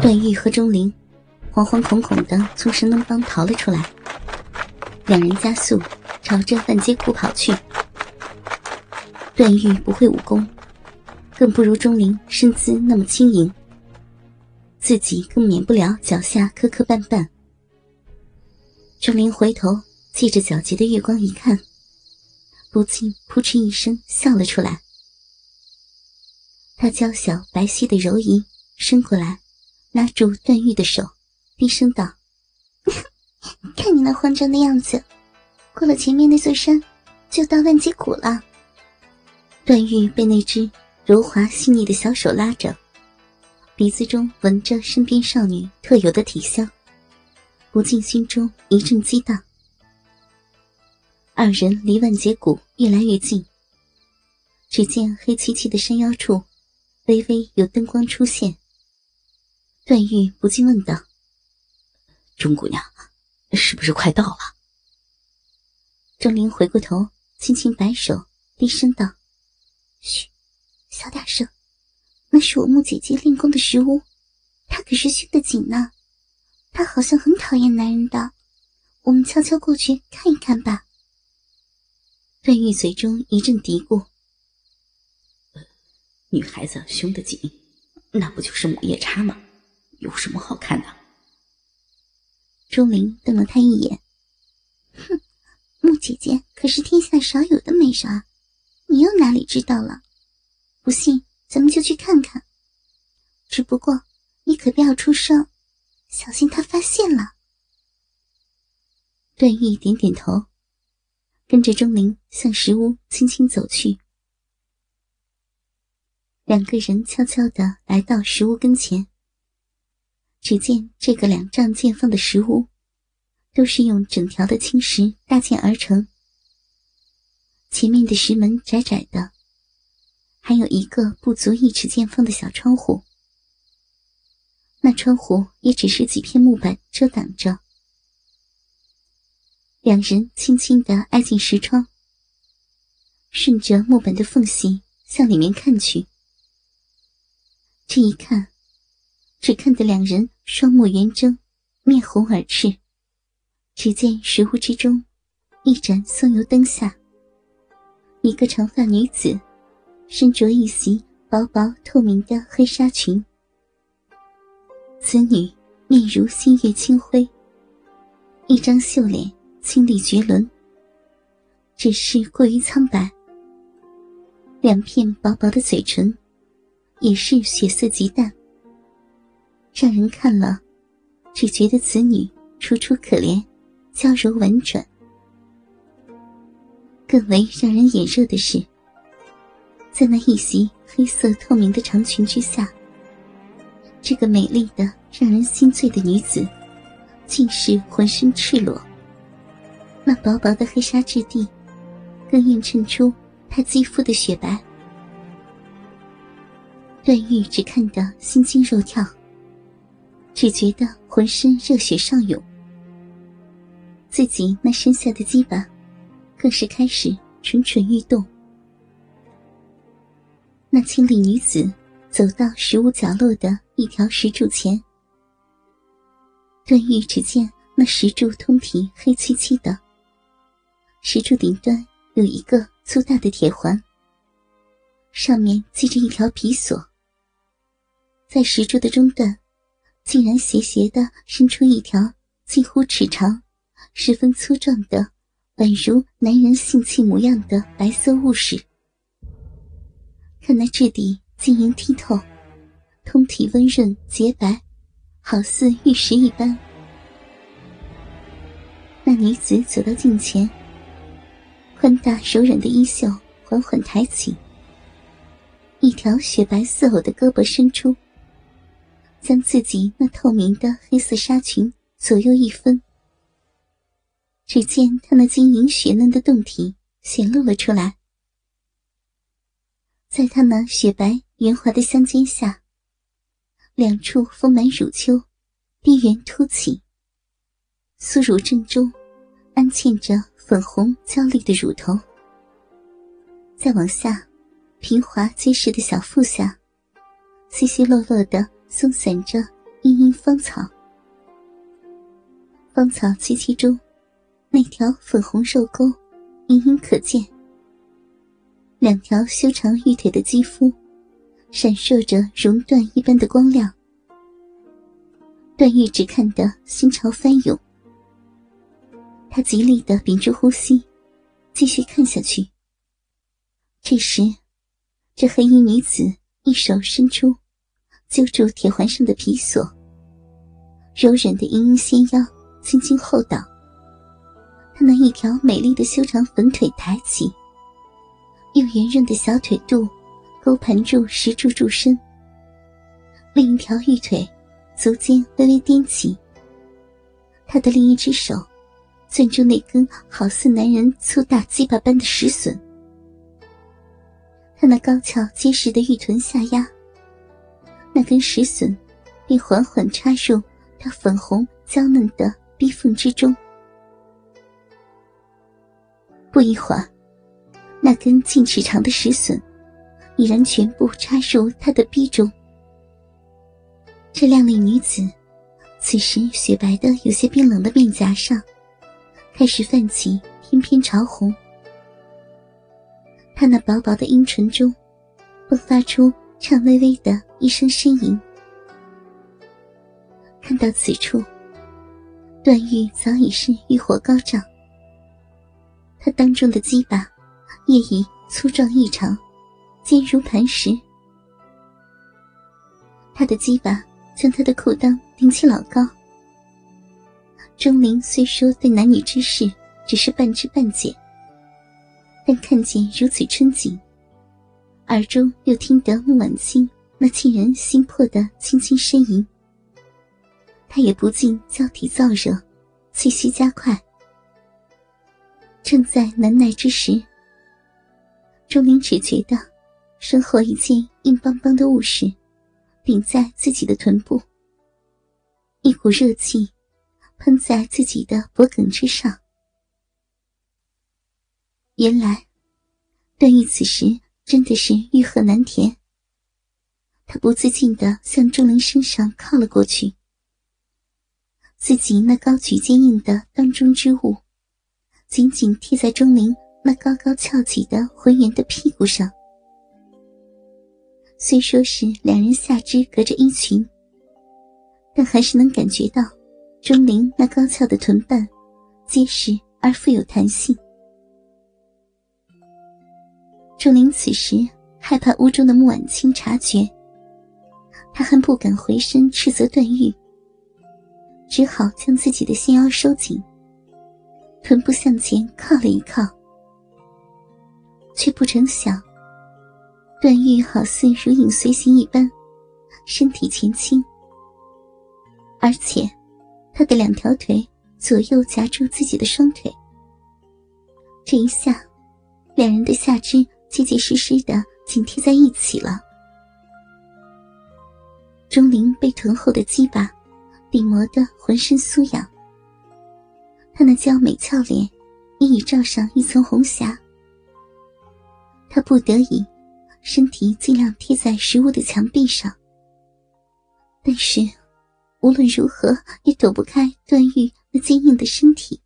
段誉和钟灵惶惶恐恐的从神农帮逃了出来，两人加速朝着万街谷跑去。段誉不会武功，更不如钟灵身姿那么轻盈，自己更免不了脚下磕磕绊绊。钟灵回头借着皎洁的月光一看，不禁扑哧一声笑了出来。他娇小白皙的柔仪伸过来，拉住段誉的手，低声道：“ 看你那慌张的样子，过了前面那座山，就到万劫谷了。”段誉被那只柔滑细腻的小手拉着，鼻子中闻着身边少女特有的体香，不禁心中一阵激荡。二人离万劫谷越来越近，只见黑漆漆的山腰处，微微有灯光出现。段誉不禁问道：“钟姑娘，是不是快到了？”钟灵回过头，轻轻摆手，低声道。嘘，小点声，那是我木姐姐练功的石屋，她可是熏得紧呢。她好像很讨厌男人的，我们悄悄过去看一看吧。段誉嘴中一阵嘀咕：“女孩子凶得紧，那不就是母夜叉吗？有什么好看的？”钟灵瞪了他一眼：“哼，木姐姐可是天下少有的美人。”你又哪里知道了？不信，咱们就去看看。只不过你可不要出声，小心他发现了。段誉点点头，跟着钟灵向石屋轻轻走去。两个人悄悄的来到石屋跟前，只见这个两丈见方的石屋，都是用整条的青石搭建而成。前面的石门窄窄的，还有一个不足一尺见方的小窗户。那窗户也只是几片木板遮挡着。两人轻轻的挨进石窗，顺着木板的缝隙向里面看去。这一看，只看得两人双目圆睁，面红耳赤。只见石屋之中，一盏松油灯下。一个长发女子，身着一袭薄薄透明的黑纱裙。此女面如新月清辉，一张秀脸清丽绝伦，只是过于苍白。两片薄薄的嘴唇，也是血色极淡，让人看了，只觉得此女楚楚可怜，娇柔婉转。更为让人眼热的是，在那一袭黑色透明的长裙之下，这个美丽的让人心醉的女子，竟是浑身赤裸。那薄薄的黑纱质地，更映衬出她肌肤的雪白。段誉只看得心惊肉跳，只觉得浑身热血上涌，自己那身下的鸡巴。更是开始蠢蠢欲动。那清丽女子走到石屋角落的一条石柱前，段誉只见那石柱通体黑漆漆的，石柱顶端有一个粗大的铁环，上面系着一条皮索。在石柱的中段，竟然斜斜的伸出一条近乎尺长、十分粗壮的。宛如男人性器模样的白色物事，看那质地晶莹剔透，通体温润洁白，好似玉石一般。那女子走到近前，宽大柔软的衣袖缓缓抬起，一条雪白似藕的胳膊伸出，将自己那透明的黑色纱裙左右一分。只见她那晶莹雪嫩的胴体显露了出来，在她那雪白圆滑的香肩下，两处丰满乳丘低圆凸起，酥乳正中安嵌着粉红娇丽的乳头。再往下，平滑结实的小腹下，稀稀落落的松散着茵茵芳草，芳草萋萋中，那条粉红肉沟隐隐可见。两条修长玉腿的肌肤，闪烁着熔断一般的光亮。段誉只看得心潮翻涌，他极力的屏住呼吸，继续看下去。这时，这黑衣女子一手伸出，揪住铁环上的皮索，柔软的盈盈纤腰轻轻后倒，她那一条美丽的修长粉腿抬起。用圆润的小腿肚勾盘住石柱柱身，另一条玉腿足尖微微踮起。他的另一只手攥住那根好似男人粗大鸡巴般的石笋，他那高翘结实的玉臀下压，那根石笋便缓缓插入他粉红娇嫩的逼缝之中。不一会儿。那根近尺长的石笋，已然全部插入他的逼中。这靓丽女子，此时雪白的有些冰冷的面颊上，开始泛起翩翩潮红。她那薄薄的阴唇中，迸发出颤巍巍的一声呻吟。看到此处，段誉早已是欲火高涨。他当中的鸡巴。也已粗壮异常，坚如磐石。他的鸡巴将他的裤裆顶起老高。钟灵虽说对男女之事只是半知半解，但看见如此春景，耳中又听得穆婉清那沁人心魄的轻轻呻吟，他也不禁交体燥热，气息加快。正在难耐之时。钟灵只觉得身后一件硬邦邦的物事顶在自己的臀部，一股热气喷在自己的脖颈之上。原来段誉此时真的是欲壑难填，他不自禁的向钟灵身上靠了过去，自己那高举坚硬的当中之物紧紧贴在钟灵。那高高翘起的浑圆的屁股上，虽说是两人下肢隔着衣裙，但还是能感觉到钟灵那高翘的臀瓣结实而富有弹性。钟灵此时害怕屋中的穆婉清察觉，他还不敢回身斥责段誉，只好将自己的纤腰收紧，臀部向前靠了一靠。却不成想，段誉好似如影随形一般，身体前倾，而且他的两条腿左右夹住自己的双腿。这一下，两人的下肢结结实实的紧贴在一起了。钟灵被臀后的鸡巴顶磨得浑身酥痒，她那娇美俏脸也已罩上一层红霞。他不得已，身体尽量贴在食物的墙壁上，但是无论如何也躲不开段誉那坚硬的身体。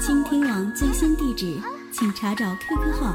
倾听网最新地址，请查找 QQ 号